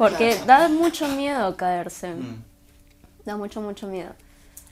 Porque da mucho miedo caerse. Mm, Da mucho, mucho miedo.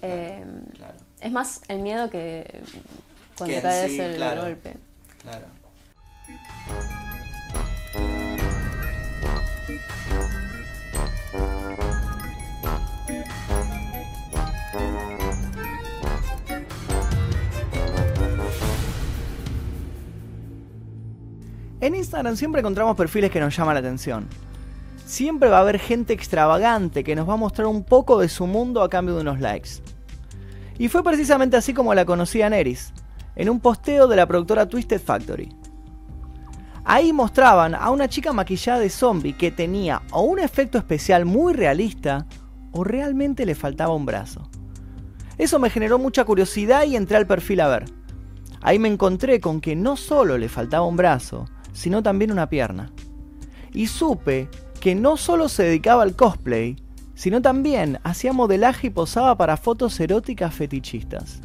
Eh, claro, es más el miedo que cuando Que caes sí, el claro. golpe. claro. En Instagram siempre encontramos perfiles que nos llaman la atención. Siempre va a haber gente extravagante que nos va a mostrar un poco de su mundo a cambio de unos likes. Y fue precisamente así como la conocí a Neris, en un posteo de la productora Twisted Factory. Ahí mostraban a una chica maquillada de zombie que tenía o un efecto especial muy realista o realmente le faltaba un brazo. Eso me generó mucha curiosidad y entré al perfil a ver. Ahí me encontré con que no solo le faltaba un brazo, sino también una pierna. Y supe que no solo se dedicaba al cosplay, sino también hacía modelaje y posaba para fotos eróticas fetichistas.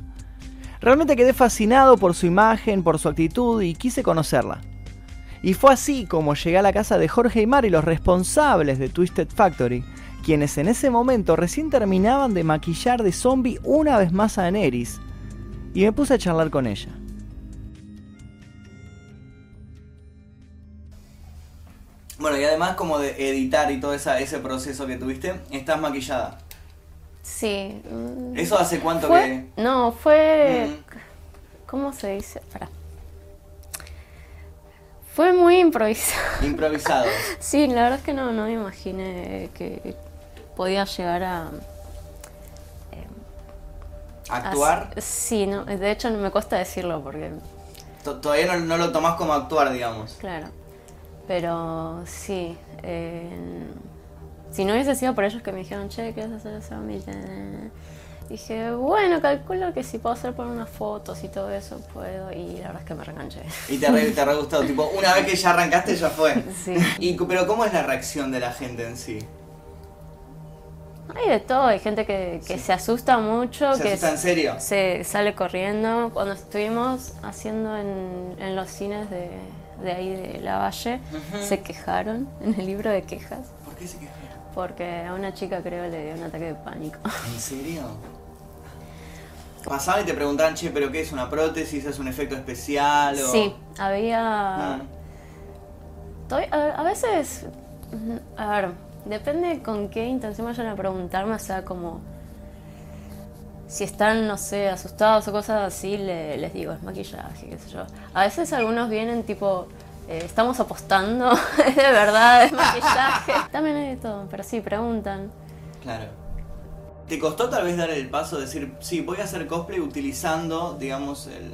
Realmente quedé fascinado por su imagen, por su actitud y quise conocerla. Y fue así como llegué a la casa de Jorge y Mari, los responsables de Twisted Factory, quienes en ese momento recién terminaban de maquillar de zombie una vez más a Daenerys, y me puse a charlar con ella. Bueno, y además como de editar y todo esa, ese proceso que tuviste, estás maquillada. Sí. mm, ¿Eso hace cuánto fue, No, fue... Mm. ¿Cómo se dice? Espera. Fue muy improvisado. que improvisado? Sí, la verdad es que no, no me imaginé que podía llegar a... ¿Actuar? a- sí, no, de hecho me cuesta decirlo porque, To- Todavía no, no lo tomás como actuar, digamos. claro. Pero sí. eh, si no hubiese sido por ellos que me dijeron, che, ¿qué vas a hacer esa mamita? Dije, bueno, calculo que si puedo hacer por unas fotos y todo eso, puedo. Y la verdad es que me reenganché. Y te re, te re gustado, tipo, una vez que ya arrancaste ya fue. Sí. Y, pero ¿cómo es la reacción de la gente en sí? Hay de todo, hay gente que, que se asusta mucho, ¿Se que asusta en serio? se sale corriendo. Cuando estuvimos haciendo en, en los cines de, de ahí de La Valle, se quejaron en el libro de quejas, ¿Por qué se quejaron? porque a una chica creo le dio un ataque de pánico. ¿En serio? Pasaban y te preguntaban, che, ¿pero qué es una prótesis? ¿Es un efecto especial? O... Sí, había... Ah, a veces, mm, a ver, depende con qué intención vayan a preguntarme, o sea, como si están, no sé, asustados o cosas así, le- les digo, es maquillaje, qué sé yo. A veces algunos vienen tipo, eh, estamos apostando, es de verdad, es maquillaje. También hay de todo, pero sí, preguntan. claro. ¿Te costó tal vez dar el paso de decir, sí, voy a hacer cosplay utilizando, digamos, el,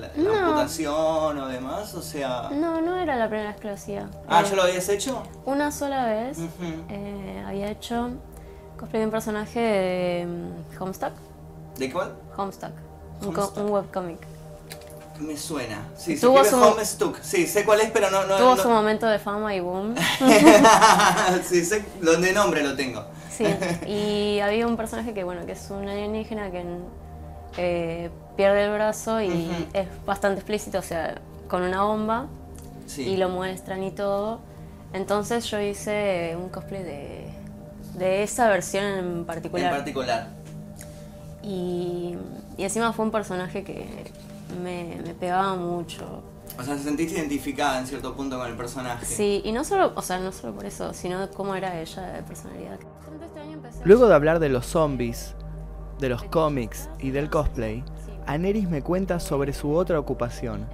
la, la No. amputación o demás? O sea... No, no era la primera vez que lo hacía. Ah, Eh, ¿ya lo habías hecho? Una sola vez eh, había hecho cosplay de un personaje de mm, Homestuck. ¿De cuál? Homestuck, un, co- Homestuck. un webcomic. Me suena. Sí, Tuvo su- Homestuck. Sí, sé cuál es, pero no... no Tuvo no- su momento de fama y boom. sí, sé, lo de nombre lo tengo. Sí, y había un personaje que, bueno, que es un alienígena que eh, pierde el brazo y es bastante explícito, o sea, con una bomba Sí. y lo muestran y todo. Entonces yo hice un cosplay de, de esa versión en particular. En particular. Y, y encima fue un personaje que me, me pegaba mucho. O sea, se sentiste identificada en cierto punto con el personaje. Sí, y no solo, o sea, no solo por eso, sino cómo era ella de personalidad. Este Luego de hablar de los zombies, de los cómics y del cosplay, Aneris me cuenta sobre su otra ocupación.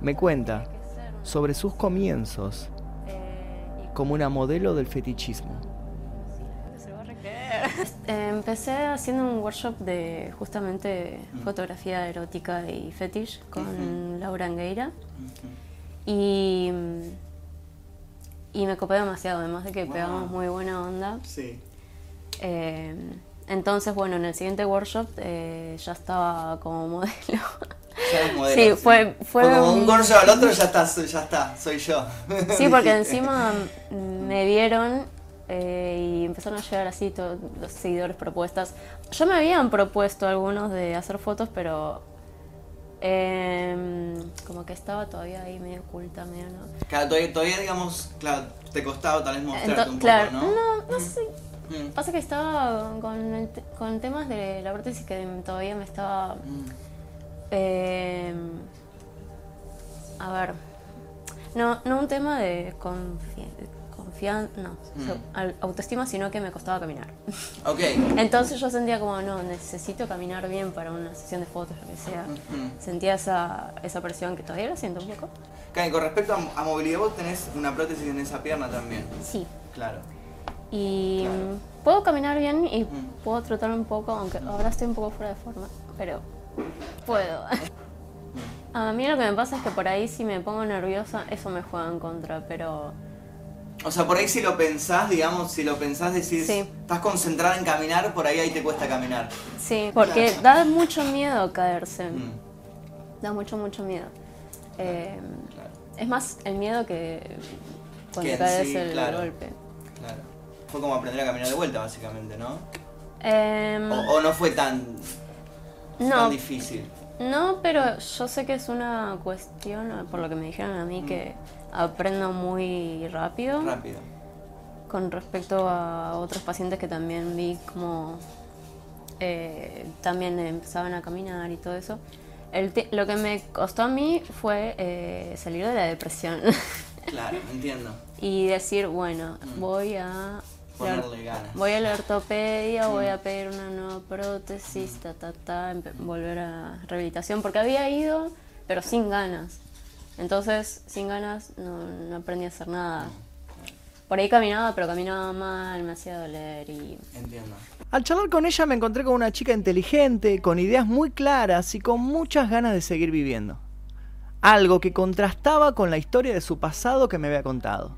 Me cuenta sobre sus comienzos eh, como una modelo del fetichismo. Empecé haciendo un workshop de justamente fotografía erótica y fetish con Laura Angueira y, y me copé demasiado, además de que Wow. pegamos muy buena onda. Sí. Eh, entonces, bueno, en el siguiente workshop eh, ya estaba como modelo. Ya modelo, Sí, fue- fue como un gorro al otro, ya está, soy- ya está, soy yo. Sí, porque encima me vieron eh, y empezaron a llegar así todos los seguidores propuestas. Ya me habían propuesto algunos de hacer fotos, pero em, como que estaba todavía ahí medio oculta, medio no. Claro, todavía, todavía, digamos, claro, te costaba tal vez mostrarte un claro, poco, ¿no? no, no sé. Mm, Pasa que estaba con, el con temas de la prótesis que todavía me estaba. mm, eh, a ver. No, no un tema de confianza, no, Mm. autoestima, sino que me costaba caminar. Ok. Entonces yo sentía como, no, necesito caminar bien para una sesión de fotos, lo que sea. Ujú. Sentía esa, esa presión que todavía la siento un poco. Karen, con respecto a, a movilidad, vos tenés una prótesis en esa pierna también. Sí. Claro. Y Claro. mm, puedo caminar bien y Mm. puedo trotar un poco, aunque ahora estoy un poco fuera de forma, pero puedo. A mí lo que me pasa es que por ahí si me pongo nerviosa, eso me juega en contra, pero O sea, por ahí si lo pensás, digamos, si lo pensás, decís, Sí. estás concentrada en caminar, por ahí ahí te cuesta caminar. sí, porque da mucho miedo caerse, Mm, da mucho, mucho miedo. Eh, claro, es más el miedo que cuando Que caes sí, el golpe. claro. Fue como aprender a caminar de vuelta, básicamente, ¿no? Em, O, o no fue tan, no, tan difícil. No, pero yo sé que es una cuestión, por lo que me dijeron a mí, que aprendo muy rápido Rápido. con respecto a otros pacientes que también vi como eh, también empezaban a caminar y todo eso. El lo que me costó a mí fue eh, salir de la depresión Claro, entiendo. y decir, bueno, Mm. voy a... Ponerle ganas. Voy a la ortopedia, voy Mm. a pedir una nueva prótesis, ta, ta, ta, empe- volver a rehabilitación, porque había ido, pero sin ganas. Entonces, sin ganas, no, no aprendí a hacer nada. Por ahí caminaba, pero caminaba mal, me hacía doler y... Entiendo. Al charlar con ella me encontré con una chica inteligente, con ideas muy claras y con muchas ganas de seguir viviendo. Algo que contrastaba con la historia de su pasado que me había contado.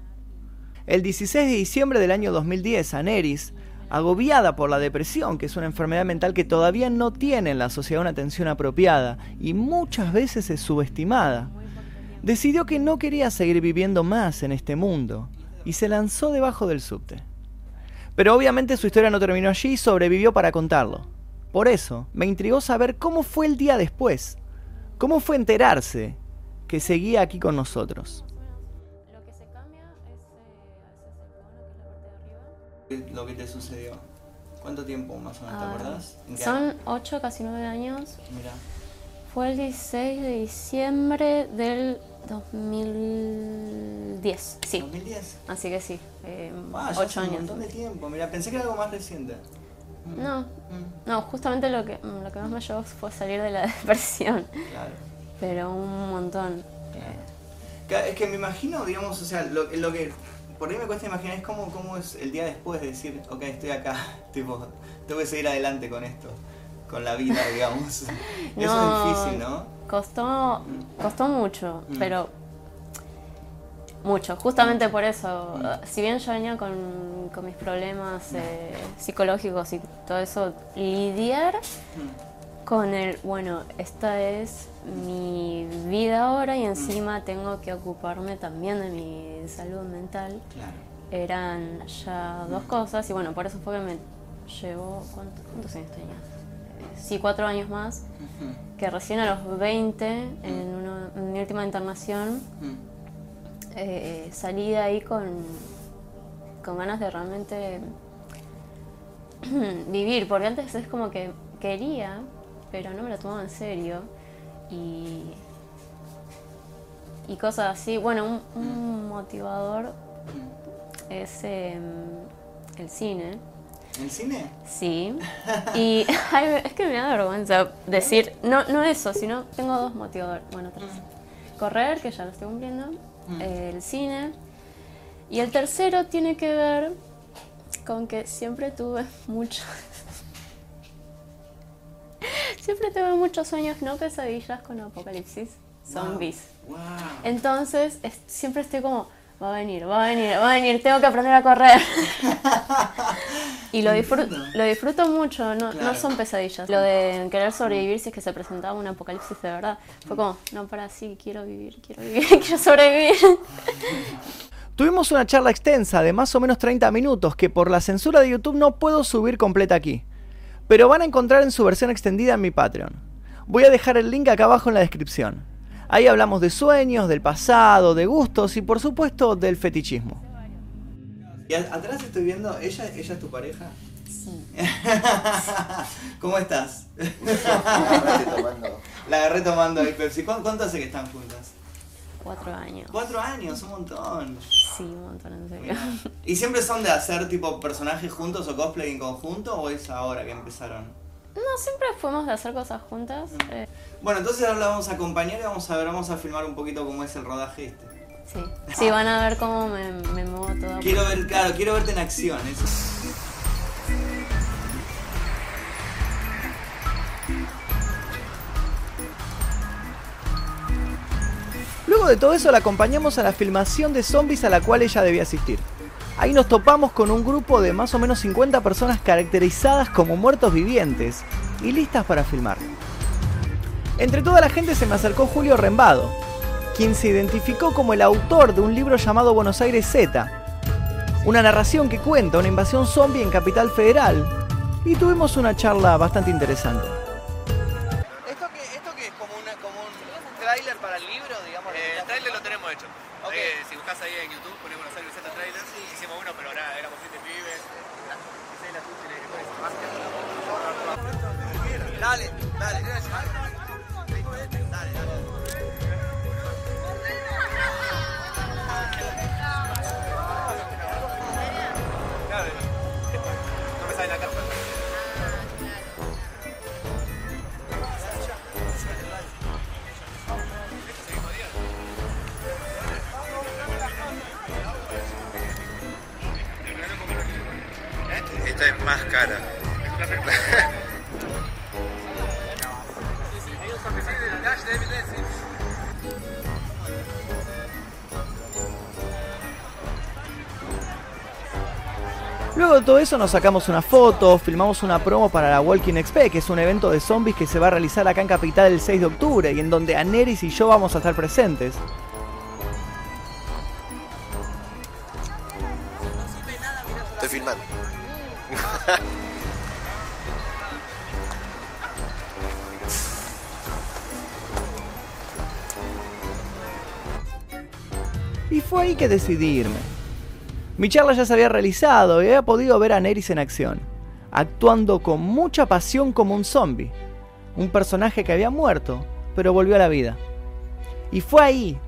El 16 de diciembre del año 2010, Aneris, agobiada por la depresión, que es una enfermedad mental que todavía no tiene en la sociedad una atención apropiada y muchas veces es subestimada, decidió que no quería seguir viviendo más en este mundo y se lanzó debajo del subte. Pero obviamente su historia no terminó allí y sobrevivió para contarlo. Por eso, me intrigó saber cómo fue el día después. Cómo fue enterarse que seguía aquí con nosotros. Lo que te sucedió. ¿Cuánto tiempo más o menos te Ah, Son 8, casi 9 años. Mira. Fue el 16 de diciembre del 2010. Sí, 2010. así que sí, eh, Ah, 8 hace un años. montón de tiempo. Mira, pensé que era algo más reciente. No, Mm, no, justamente lo que, mm, lo que más me llevó fue salir de la depresión, claro. pero un montón. claro. Es que me imagino, digamos, o sea, lo, lo que por ahí me cuesta imaginar es cómo, cómo es el día después de decir, ok, estoy acá, tipo, tengo que seguir adelante con esto, con la vida, digamos. Eso es difícil, ¿no? Costó, costó mucho, Mm. pero mucho, justamente por eso. Mm. Si bien yo venía con, con mis problemas eh, psicológicos y todo eso, lidiar Mm, con el, bueno, esta es mi vida ahora y encima tengo que ocuparme también de mi salud mental. Claro. Eran ya dos cosas y bueno, por eso fue que me llevó, ¿cuánto- ¿cuántos años tenía? Sí, cuatro años más, que recién a los 20, en, una- en mi última internación, eh, salí de ahí con, con ganas de realmente vivir, porque antes es como que quería, pero no me lo tomaba en serio. Y, y cosas así. Bueno, un, un motivador es em, el cine. ¿El cine? Sí. Y ay, es que me da vergüenza decir, no, no eso, sino tengo dos motivadores. Bueno, tres. Correr, que ya lo estoy cumpliendo. El cine. Y el tercero tiene que ver con que siempre tuve muchos. siempre tuve muchos sueños, no pesadillas con apocalipsis, zombies. Wow. Entonces, es- siempre estoy como, va a venir, va a venir, va a venir, tengo que aprender a correr. y lo, disfruto lo disfruto mucho, no, Claro. no son pesadillas. Lo de querer sobrevivir si es que se presentaba un apocalipsis de verdad, fue como, no, para sí, quiero vivir, quiero vivir, quiero sobrevivir. Tuvimos una charla extensa de más o menos 30 minutos que por la censura de YouTube no puedo subir completa aquí. Pero van a encontrar en su versión extendida en mi Patreon. Voy a dejar el link acá abajo en la descripción. Ahí hablamos de sueños, del pasado, de gustos y por supuesto del fetichismo. Y atrás estoy viendo, ¿ella, ella es tu pareja? Sí. ¿Cómo estás? Agarrate tomando. La agarré tomando ahí Pepsi. ¿Cuánto, cuánto hace que están juntas? Cuatro años. Cuatro años, un montón. Sí, un montón, en serio. ¿Y siempre son de hacer tipo personajes juntos o cosplay en conjunto o es ahora que empezaron? No, siempre fuimos de hacer cosas juntas. eh, Bueno, entonces ahora la vamos a acompañar y vamos a ver, vamos a filmar un poquito cómo es el rodaje este. sí. Sí, van a ver cómo me, me muevo toda. Quiero ver, claro, quiero verte en acción. eso. Luego de todo eso la acompañamos a la filmación de zombies a la cual ella debía asistir. Ahí nos topamos con un grupo de más o menos 50 personas caracterizadas como muertos vivientes y listas para filmar. Entre toda la gente se me acercó Julio Rembado, quien se identificó como el autor de un libro llamado Buenos Aires Z, una narración que cuenta una invasión zombie en Capital Federal, y tuvimos una charla bastante interesante. ¿Esto qué, esto qué es? ¿Como, una, como un tráiler para el libro, digamos? Eh, el trailer lo tenemos hecho. Ok. Eh, si buscas ahí en YouTube, pones más cara. Luego de todo eso nos sacamos una foto, filmamos una promo para la Walking XP, que es un evento de zombies que se va a realizar acá en Capital el 6 de octubre y en donde Aneris y yo vamos a estar presentes. Que decidí irme. Mi charla ya se había realizado y había podido ver a Neris en acción, actuando con mucha pasión como un zombie, un personaje que había muerto, pero volvió a la vida. Y fue ahí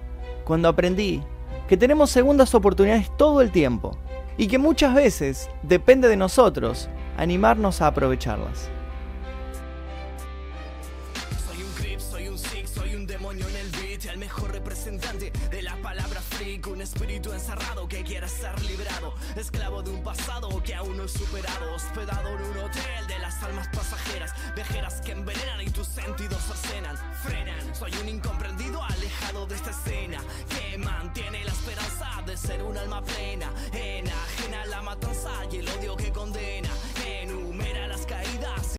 cuando aprendí que tenemos segundas oportunidades todo el tiempo y que muchas veces depende de nosotros animarnos a aprovecharlas. mejor representante de la palabra freak, un espíritu encerrado que quiere ser librado, esclavo de un pasado que aún no he superado, hospedado en un hotel de las almas pasajeras, viajeras que envenenan y tus sentidos acenan, frenan, soy un incomprendido alejado de esta escena, que mantiene la esperanza de ser un alma plena, enajena la matanza y el odio que condena.